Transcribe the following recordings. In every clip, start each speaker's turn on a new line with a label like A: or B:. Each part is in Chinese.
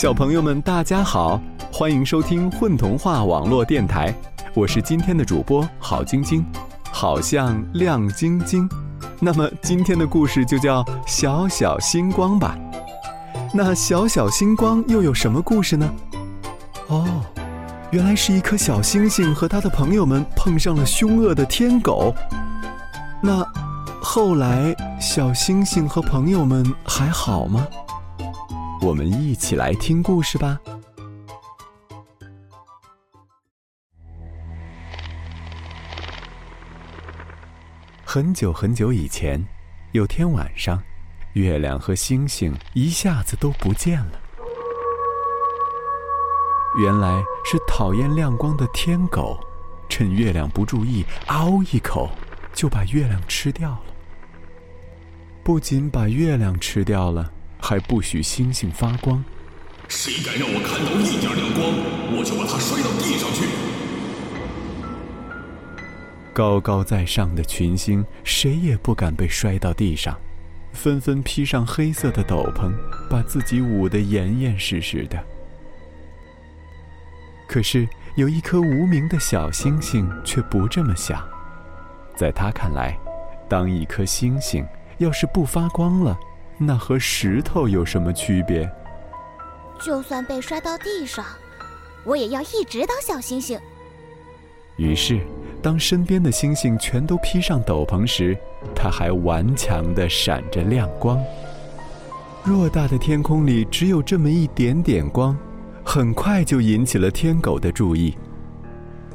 A: 小朋友们，大家好，欢迎收听混童话网络电台，我是今天的主播郝晶晶，好像亮晶晶。那么今天的故事就叫《小小星光》吧。那小小星光又有什么故事呢？哦，原来是一颗小星星和他的朋友们碰上了凶恶的天狗。那后来小星星和朋友们还好吗？我们一起来听故事吧。很久很久以前，有天晚上，月亮和星星一下子都不见了。原来是讨厌亮光的天狗，趁月亮不注意，嗷一口就把月亮吃掉了。不仅把月亮吃掉了。还不许星星发光，
B: 谁敢让我看到一点亮光，我就把他摔到地上去。
A: 高高在上的群星，谁也不敢被摔到地上，纷纷披上黑色的斗篷，把自己捂得严严实实的。可是有一颗无名的小星星却不这么想，在他看来，当一颗星星要是不发光了。那和石头有什么区别？
C: 就算被摔到地上，我也要一直当小星星。
A: 于是，当身边的星星全都披上斗篷时，它还顽强地闪着亮光。偌大的天空里只有这么一点点光，很快就引起了天狗的注意。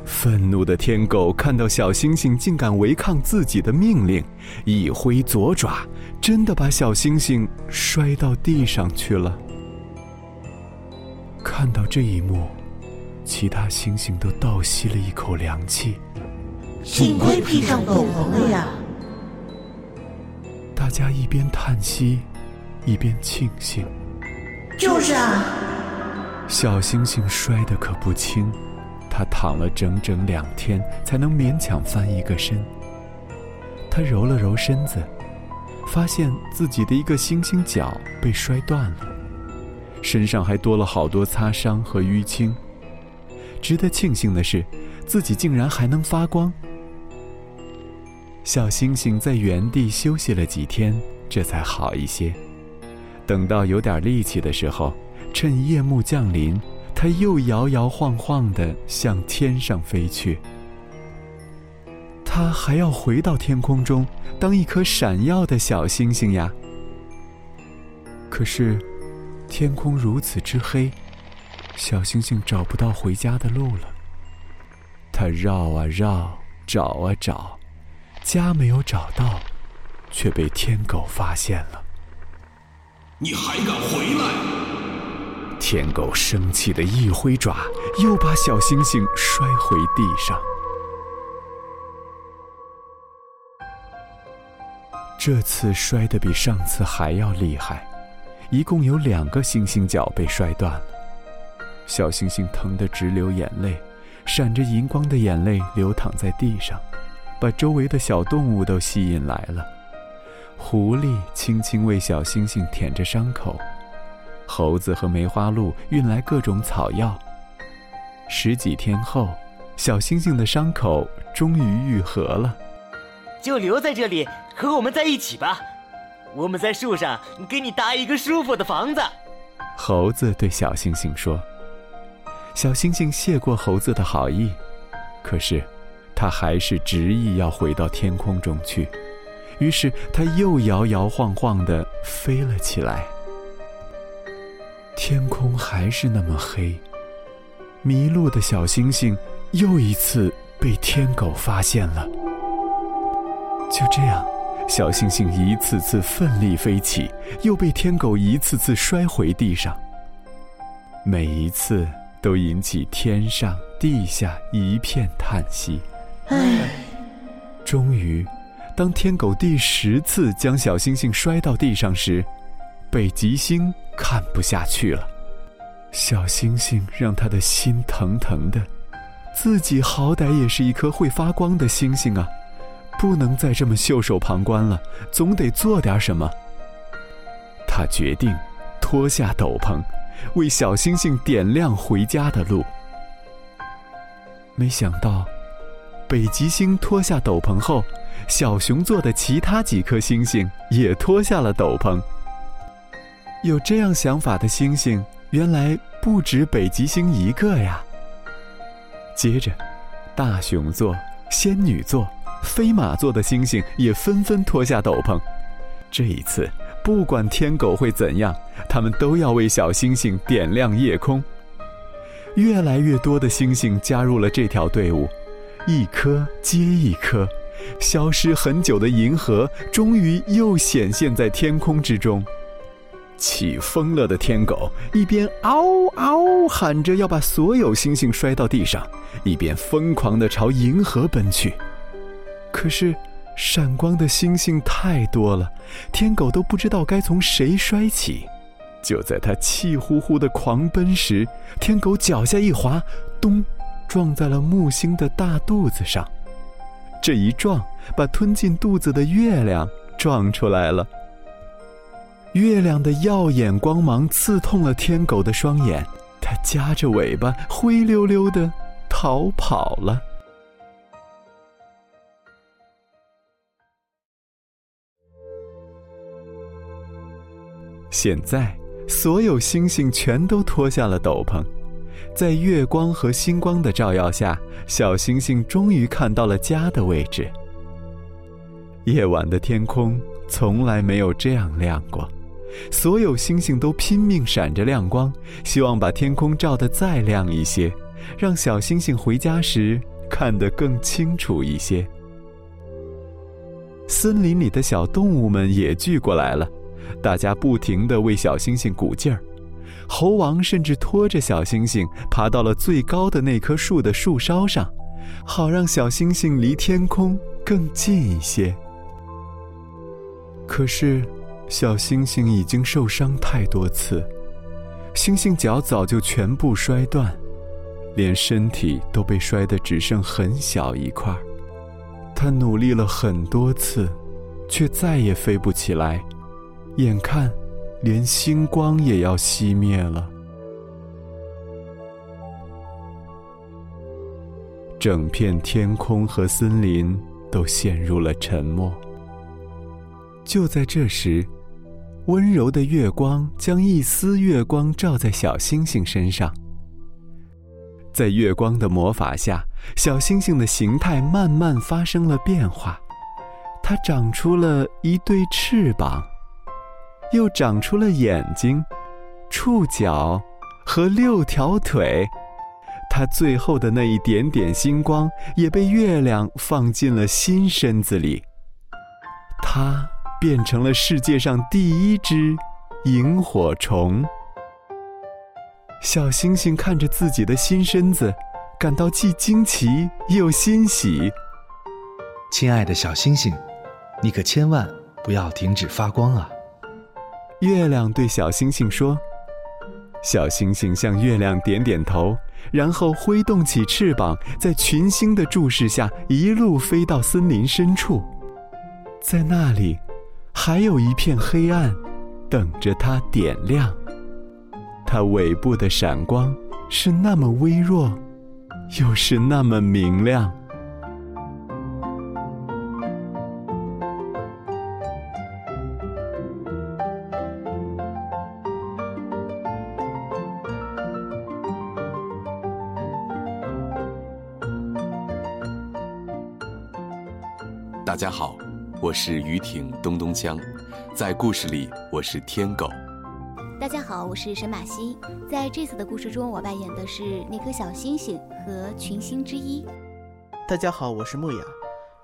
A: 愤怒的天狗看到小星星竟敢违抗自己的命令，一挥左爪，真的把小星星摔到地上去了。看到这一幕，其他星星都倒吸了一口凉气。
D: 幸亏披上斗篷了呀！
A: 大家一边叹息，一边庆幸。
D: 就是啊，
A: 小星星摔得可不轻。他躺了整整两天，才能勉强翻一个身。他揉了揉身子，发现自己的一个星星脚被摔断了，身上还多了好多擦伤和淤青。值得庆幸的是，自己竟然还能发光。小星星在原地休息了几天，这才好一些。等到有点力气的时候，趁夜幕降临。他又摇摇晃晃地向天上飞去。他还要回到天空中，当一颗闪耀的小星星呀。可是，天空如此之黑，小星星找不到回家的路了。他绕啊绕，找啊找，家没有找到，却被天狗发现了。
B: 你还敢回来？
A: 天狗生气的一挥爪，又把小星星摔回地上。这次摔得比上次还要厉害，一共有两个星星脚被摔断了。小星星疼得直流眼泪，闪着银光的眼泪流淌在地上，把周围的小动物都吸引来了。狐狸轻轻为小星星舔着伤口。猴子和梅花鹿运来各种草药。十几天后，小星星的伤口终于愈合了。
E: 就留在这里和我们在一起吧，我们在树上给你搭一个舒服的房子。
A: 猴子对小星星说。小星星谢过猴子的好意，可是，他还是执意要回到天空中去。于是，他又摇摇晃晃地飞了起来。天空还是那么黑，迷路的小星星又一次被天狗发现了。就这样，小星星一次次奋力飞起，又被天狗一次次摔回地上。每一次都引起天上地下一片叹息。唉，终于，当天狗第十次将小星星摔到地上时，北极星。看不下去了，小星星让他的心疼疼的，自己好歹也是一颗会发光的星星啊，不能再这么袖手旁观了，总得做点什么。他决定脱下斗篷，为小星星点亮回家的路。没想到，北极星脱下斗篷后，小熊座的其他几颗星星也脱下了斗篷。有这样想法的星星，原来不止北极星一个呀。接着，大熊座、仙女座、飞马座的星星也纷纷脱下斗篷。这一次，不管天狗会怎样，他们都要为小星星点亮夜空。越来越多的星星加入了这条队伍，一颗接一颗，消失很久的银河终于又显现在天空之中。气疯了的天狗一边嗷嗷喊着要把所有星星摔到地上，一边疯狂地朝银河奔去。可是，闪光的星星太多了，天狗都不知道该从谁摔起。就在他气呼呼的狂奔时，天狗脚下一滑，咚，撞在了木星的大肚子上。这一撞，把吞进肚子的月亮撞出来了。月亮的耀眼光芒刺痛了天狗的双眼，它夹着尾巴灰溜溜的逃跑了。现在。所有星星全都脱下了斗篷，在月光和星光的照耀下，小星星终于看到了家的位置。夜晚的天空从来没有这样亮过，所有星星都拼命闪着亮光，希望把天空照得再亮一些，让小星星回家时看得更清楚一些。森林里的小动物们也聚过来了。大家不停地为小星星鼓劲儿，猴王甚至拖着小星星爬到了最高的那棵树的树梢上，好让小星星离天空更近一些。可是，小星星已经受伤太多次，星星脚早就全部摔断，连身体都被摔得只剩很小一块。他努力了很多次，却再也飞不起来。眼看，连星光也要熄灭了，整片天空和森林都陷入了沉默。就在这时，温柔的月光将一丝月光照在小星星身上，在月光的魔法下，小星星的形态慢慢发生了变化，它长出了一对翅膀。又长出了眼睛、触角和六条腿，它最后的那一点点星光也被月亮放进了新身子里。它变成了世界上第一只萤火虫。小星星看着自己的新身子，感到既惊奇又欣喜。
F: 亲爱的小星星，你可千万不要停止发光啊！
A: 月亮对小星星说：“小星星向月亮点点头，然后挥动起翅膀，在群星的注视下，一路飞到森林深处。在那里，还有一片黑暗，等着它点亮。它尾部的闪光是那么微弱，又是那么明亮。”
G: 大家好，我是于挺东东江，在故事里我是天狗。
C: 大家好，我是沈马西，在这次的故事中，我扮演的是那颗小星星和群星之一。
H: 大家好，我是木雅，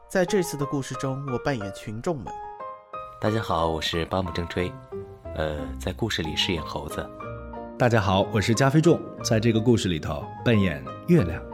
H: 在这次的故事中，我扮演群众们。
E: 大家好，我是巴木正吹，呃，在故事里饰演猴子。
F: 大家好，我是加菲众，在这个故事里头扮演月亮。